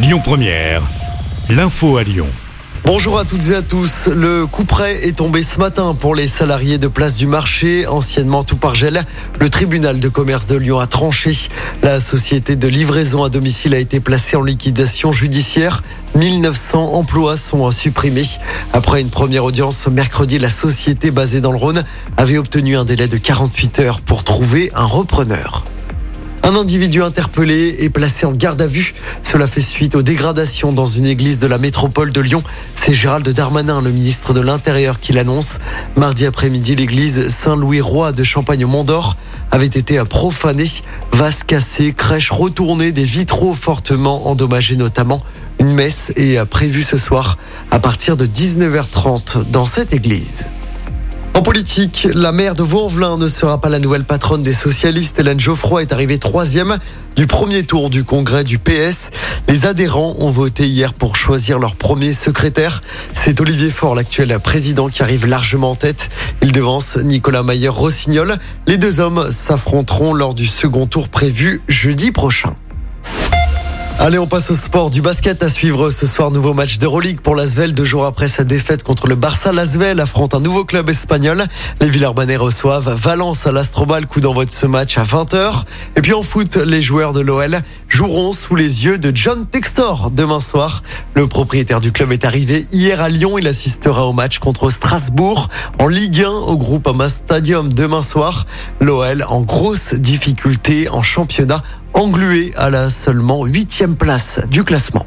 Lyon Première, l'info à Lyon. Bonjour à toutes et à tous. Le coup près est tombé ce matin pour les salariés de Place du Marché, anciennement tout par gel. Le tribunal de commerce de Lyon a tranché. La société de livraison à domicile a été placée en liquidation judiciaire. 1900 emplois sont supprimés. Après une première audience mercredi, la société basée dans le Rhône avait obtenu un délai de 48 heures pour trouver un repreneur. Un individu interpellé est placé en garde à vue. Cela fait suite aux dégradations dans une église de la métropole de Lyon. C'est Gérald Darmanin, le ministre de l'Intérieur, qui l'annonce. Mardi après-midi, l'église Saint-Louis-Roi de Champagne-Mont-d'Or avait été profanée. Vase cassée, crèche retournée, des vitraux fortement endommagés notamment. Une messe est prévue ce soir à partir de 19h30 dans cette église. En politique, la maire de Vaux-en-Velin ne sera pas la nouvelle patronne des socialistes. Hélène Geoffroy est arrivée troisième du premier tour du congrès du PS. Les adhérents ont voté hier pour choisir leur premier secrétaire. C'est Olivier Faure, l'actuel président, qui arrive largement en tête. Il devance Nicolas Mayer-Rossignol. Les deux hommes s'affronteront lors du second tour prévu jeudi prochain. Allez, on passe au sport du basket à suivre ce soir. Nouveau match d'Euroleague pour l'Asvel. Deux jours après sa défaite contre le Barça, l'Asvel affronte un nouveau club espagnol. Les Villeurbanais reçoivent Valence à l'Astrobal. Coup d'envoi de ce match à 20h. Et puis en foot, les joueurs de l'OL joueront sous les yeux de John Textor demain soir. Le propriétaire du club est arrivé hier à Lyon. Il assistera au match contre Strasbourg en Ligue 1 au groupe Ama Stadium demain soir. L'OL en grosse difficulté en championnat englué à la seulement huitième place du classement.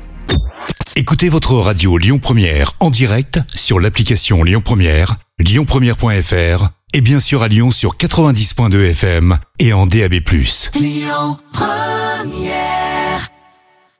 Écoutez votre radio Lyon Première en direct sur l'application Lyon Première, lyonpremière.fr et bien sûr à Lyon sur 90.2 FM et en DAB+. Lyon Première